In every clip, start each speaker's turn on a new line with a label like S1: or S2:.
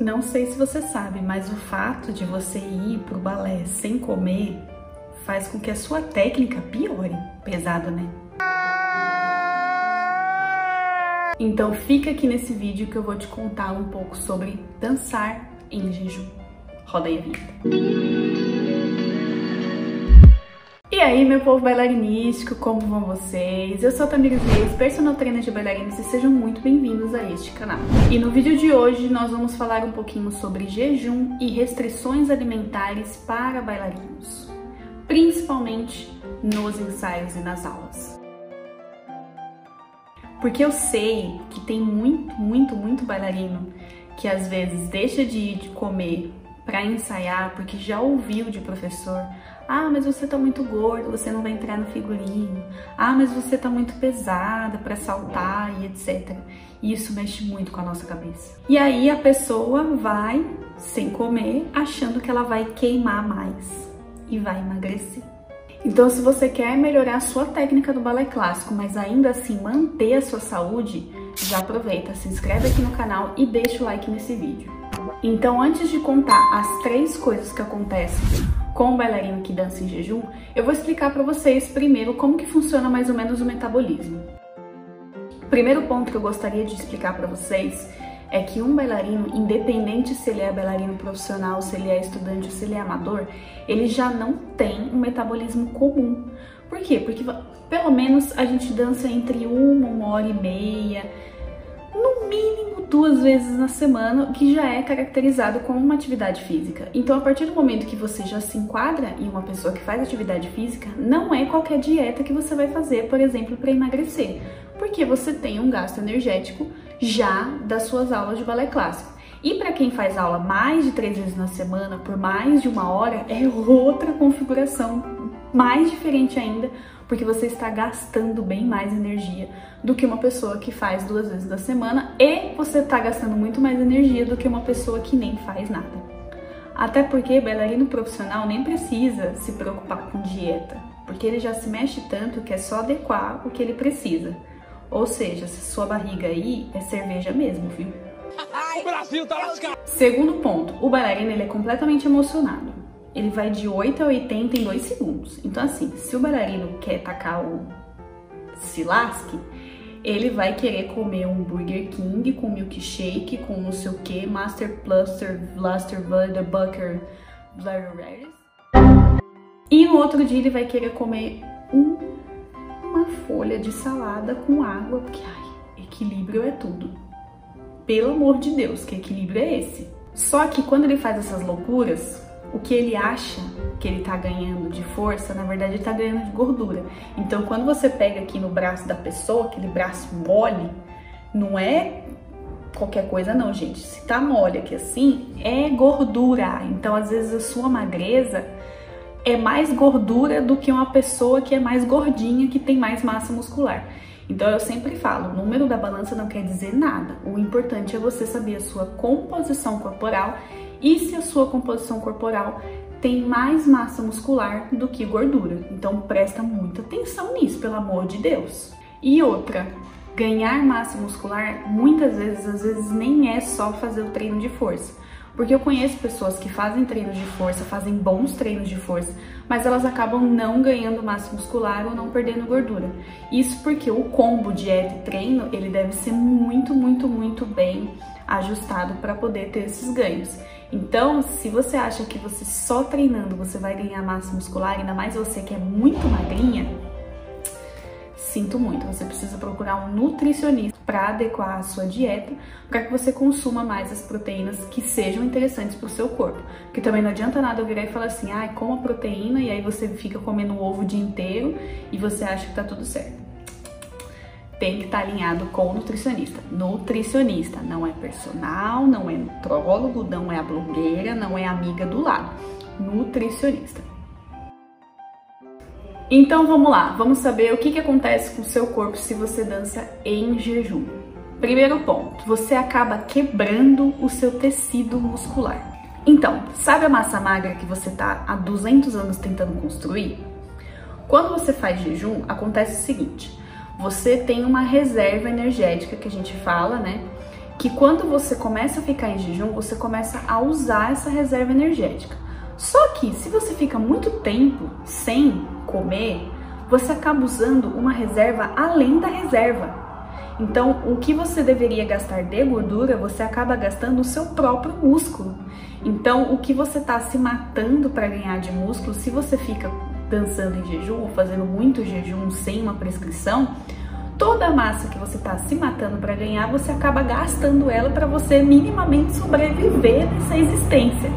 S1: Não sei se você sabe, mas o fato de você ir pro balé sem comer faz com que a sua técnica piore. Pesado, né? Então fica aqui nesse vídeo que eu vou te contar um pouco sobre dançar em jejum. Roda aí a vinheta. E aí, meu povo bailarinístico, como vão vocês? Eu sou a Tamires Reis, personal trainer de bailarinos e sejam muito bem-vindos a este canal. E no vídeo de hoje nós vamos falar um pouquinho sobre jejum e restrições alimentares para bailarinos, principalmente nos ensaios e nas aulas. Porque eu sei que tem muito, muito, muito bailarino que às vezes deixa de ir de comer para ensaiar porque já ouviu de professor ah, mas você tá muito gordo, você não vai entrar no figurino. Ah, mas você tá muito pesada para saltar e etc. E isso mexe muito com a nossa cabeça. E aí a pessoa vai sem comer, achando que ela vai queimar mais e vai emagrecer. Então, se você quer melhorar a sua técnica do balé clássico, mas ainda assim manter a sua saúde, já aproveita, se inscreve aqui no canal e deixa o like nesse vídeo. Então, antes de contar as três coisas que acontecem com o bailarino que dança em jejum, eu vou explicar para vocês primeiro como que funciona mais ou menos o metabolismo. O primeiro ponto que eu gostaria de explicar para vocês é que um bailarino, independente se ele é bailarino profissional, se ele é estudante ou se ele é amador, ele já não tem um metabolismo comum. Por quê? Porque pelo menos a gente dança entre uma, uma hora e meia, no mínimo duas vezes na semana, que já é caracterizado como uma atividade física. Então, a partir do momento que você já se enquadra em uma pessoa que faz atividade física, não é qualquer dieta que você vai fazer, por exemplo, para emagrecer, porque você tem um gasto energético já das suas aulas de balé clássico. E para quem faz aula mais de três vezes na semana, por mais de uma hora, é outra configuração, mais diferente ainda, porque você está gastando bem mais energia do que uma pessoa que faz duas vezes na semana e você está gastando muito mais energia do que uma pessoa que nem faz nada. Até porque bailarino profissional nem precisa se preocupar com dieta, porque ele já se mexe tanto que é só adequar o que ele precisa. Ou seja, se sua barriga aí é cerveja mesmo, viu? O Brasil tá lascado! Segundo ponto, o bailarino ele é completamente emocionado ele vai de 8 a 80 em 2 segundos. Então, assim, se o bailarino quer tacar o se lasque, ele vai querer comer um Burger King com milkshake, com não sei o que, Master Pluster, Blaster, Butter, Bucker, Blurry E no outro dia ele vai querer comer um, uma folha de salada com água, porque, ai, equilíbrio é tudo. Pelo amor de Deus, que equilíbrio é esse? Só que quando ele faz essas loucuras, o que ele acha que ele tá ganhando de força, na verdade ele tá ganhando de gordura. Então quando você pega aqui no braço da pessoa, aquele braço mole, não é qualquer coisa não, gente. Se tá mole aqui assim, é gordura. Então às vezes a sua magreza é mais gordura do que uma pessoa que é mais gordinha, que tem mais massa muscular. Então eu sempre falo, o número da balança não quer dizer nada. O importante é você saber a sua composição corporal e se a sua composição corporal tem mais massa muscular do que gordura. Então presta muita atenção nisso, pelo amor de Deus. E outra, ganhar massa muscular muitas vezes, às vezes nem é só fazer o treino de força. Porque eu conheço pessoas que fazem treinos de força, fazem bons treinos de força, mas elas acabam não ganhando massa muscular ou não perdendo gordura. Isso porque o combo dieta e treino, ele deve ser muito, muito, muito bem ajustado para poder ter esses ganhos. Então, se você acha que você só treinando você vai ganhar massa muscular, ainda mais você que é muito magrinha, sinto muito, você precisa procurar um nutricionista para adequar a sua dieta, para que você consuma mais as proteínas que sejam interessantes para o seu corpo. Porque também não adianta nada eu virar e falar assim, ah, coma proteína e aí você fica comendo ovo o dia inteiro e você acha que tá tudo certo tem que estar alinhado com o nutricionista. Nutricionista não é personal, não é nutrólogo, não é a blogueira, não é amiga do lado. Nutricionista. Então vamos lá, vamos saber o que, que acontece com o seu corpo se você dança em jejum. Primeiro ponto, você acaba quebrando o seu tecido muscular. Então, sabe a massa magra que você está há 200 anos tentando construir? Quando você faz jejum, acontece o seguinte: você tem uma reserva energética que a gente fala, né? que quando você começa a ficar em jejum, você começa a usar essa reserva energética. Só que se você fica muito tempo sem comer, você acaba usando uma reserva além da reserva. Então, o que você deveria gastar de gordura, você acaba gastando no seu próprio músculo. Então, o que você está se matando para ganhar de músculo, se você fica dançando em jejum ou fazendo muito jejum sem uma prescrição, toda a massa que você está se matando para ganhar, você acaba gastando ela para você minimamente sobreviver nessa existência.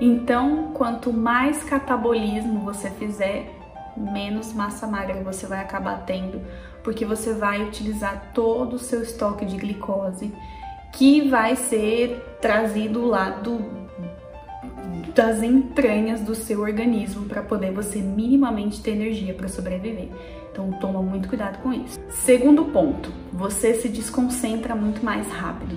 S1: Então, quanto mais catabolismo você fizer, menos massa magra você vai acabar tendo, porque você vai utilizar todo o seu estoque de glicose que vai ser trazido lá do, das entranhas do seu organismo para poder você minimamente ter energia para sobreviver. Então toma muito cuidado com isso. Segundo ponto, você se desconcentra muito mais rápido.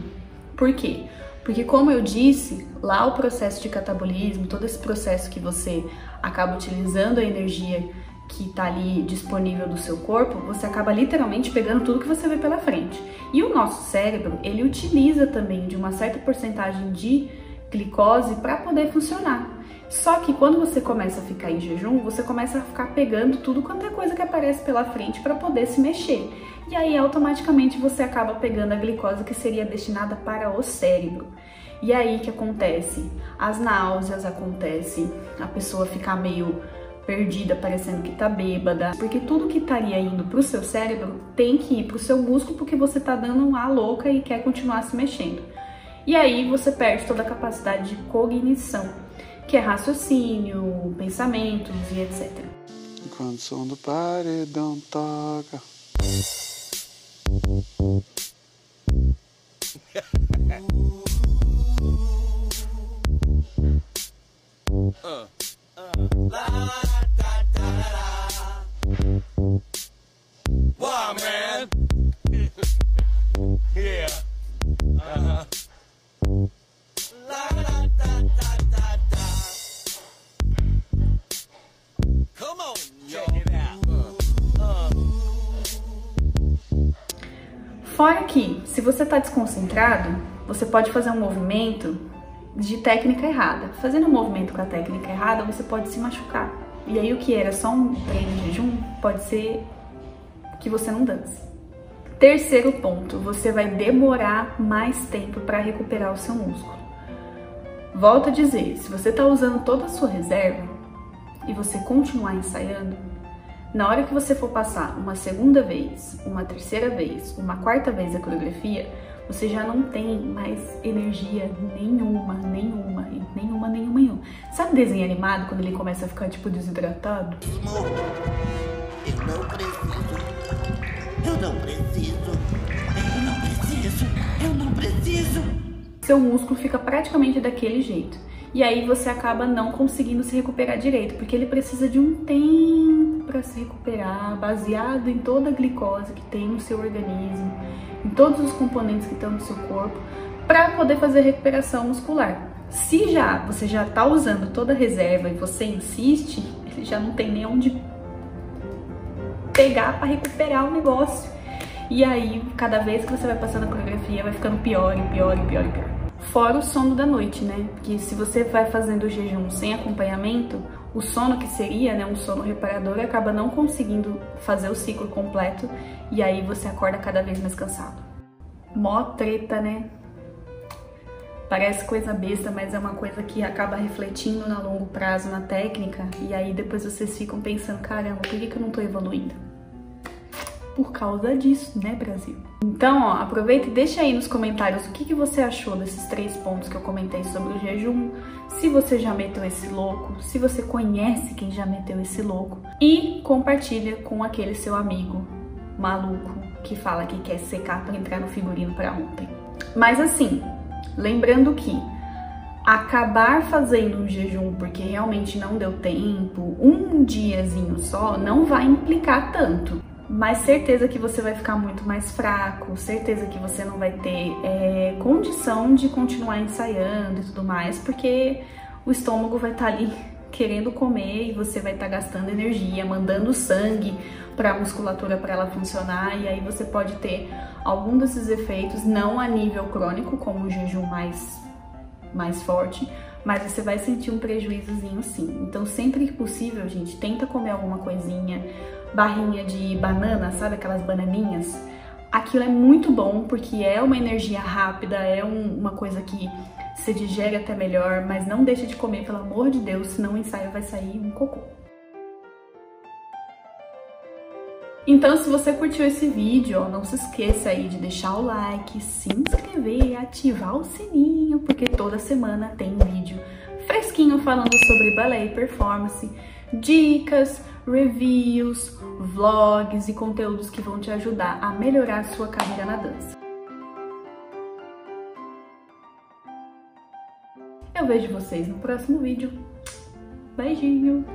S1: Por quê? Porque como eu disse, lá o processo de catabolismo, todo esse processo que você acaba utilizando a energia que está ali disponível do seu corpo, você acaba literalmente pegando tudo que você vê pela frente. E o nosso cérebro, ele utiliza também de uma certa porcentagem de glicose para poder funcionar. Só que quando você começa a ficar em jejum, você começa a ficar pegando tudo quanto é coisa que aparece pela frente para poder se mexer. E aí automaticamente você acaba pegando a glicose que seria destinada para o cérebro. E aí que acontece? As náuseas acontece, a pessoa ficar meio perdida, parecendo que tá bêbada, porque tudo que estaria indo pro seu cérebro tem que ir pro seu músculo porque você tá dando uma louca e quer continuar se mexendo. E aí você perde toda a capacidade de cognição, que é raciocínio, pensamentos e etc. Quando o som do paredão toca. uh, uh. Está desconcentrado, você pode fazer um movimento de técnica errada. Fazendo um movimento com a técnica errada, você pode se machucar. E aí o que era só um treino de jejum pode ser que você não dance. Terceiro ponto, você vai demorar mais tempo para recuperar o seu músculo. Volto a dizer, se você está usando toda a sua reserva e você continuar ensaiando, na hora que você for passar uma segunda vez, uma terceira vez, uma quarta vez a coreografia, você já não tem mais energia nenhuma, nenhuma, nenhuma, nenhuma, nenhuma. Sabe desenho animado quando ele começa a ficar tipo desidratado? Eu não preciso. Eu não preciso. Eu não preciso. Eu não preciso. Seu músculo fica praticamente daquele jeito. E aí você acaba não conseguindo se recuperar direito, porque ele precisa de um tempo para se recuperar, baseado em toda a glicose que tem no seu organismo, em todos os componentes que estão no seu corpo, para poder fazer recuperação muscular. Se já você já está usando toda a reserva e você insiste, ele já não tem nem onde pegar para recuperar o negócio. E aí, cada vez que você vai passando a coreografia, vai ficando pior e pior e pior e pior. Fora o sono da noite, né? Que se você vai fazendo o jejum sem acompanhamento, o sono que seria, né, um sono reparador, acaba não conseguindo fazer o ciclo completo e aí você acorda cada vez mais cansado. Mó treta, né? Parece coisa besta, mas é uma coisa que acaba refletindo na longo prazo na técnica e aí depois vocês ficam pensando, caramba, por que, que eu não tô evoluindo? Por causa disso, né, Brasil? Então, ó, aproveita e deixa aí nos comentários o que, que você achou desses três pontos que eu comentei sobre o jejum, se você já meteu esse louco, se você conhece quem já meteu esse louco e compartilha com aquele seu amigo maluco que fala que quer secar para entrar no figurino para ontem. Mas assim, lembrando que acabar fazendo um jejum porque realmente não deu tempo, um diazinho só, não vai implicar tanto mas certeza que você vai ficar muito mais fraco, certeza que você não vai ter é, condição de continuar ensaiando e tudo mais, porque o estômago vai estar tá ali querendo comer e você vai estar tá gastando energia, mandando sangue para a musculatura para ela funcionar e aí você pode ter algum desses efeitos, não a nível crônico, como o jejum mais, mais forte, mas você vai sentir um prejuízozinho sim. Então, sempre que possível, gente, tenta comer alguma coisinha, barrinha de banana, sabe aquelas bananinhas? Aquilo é muito bom porque é uma energia rápida, é um, uma coisa que se digere até melhor, mas não deixe de comer, pelo amor de Deus, senão o ensaio vai sair um cocô. Então, se você curtiu esse vídeo, ó, não se esqueça aí de deixar o like, se inscrever e ativar o sininho, porque toda semana tem vídeo fresquinho falando sobre balé e performance, dicas, reviews, vlogs e conteúdos que vão te ajudar a melhorar sua carreira na dança. Eu vejo vocês no próximo vídeo. Beijinho!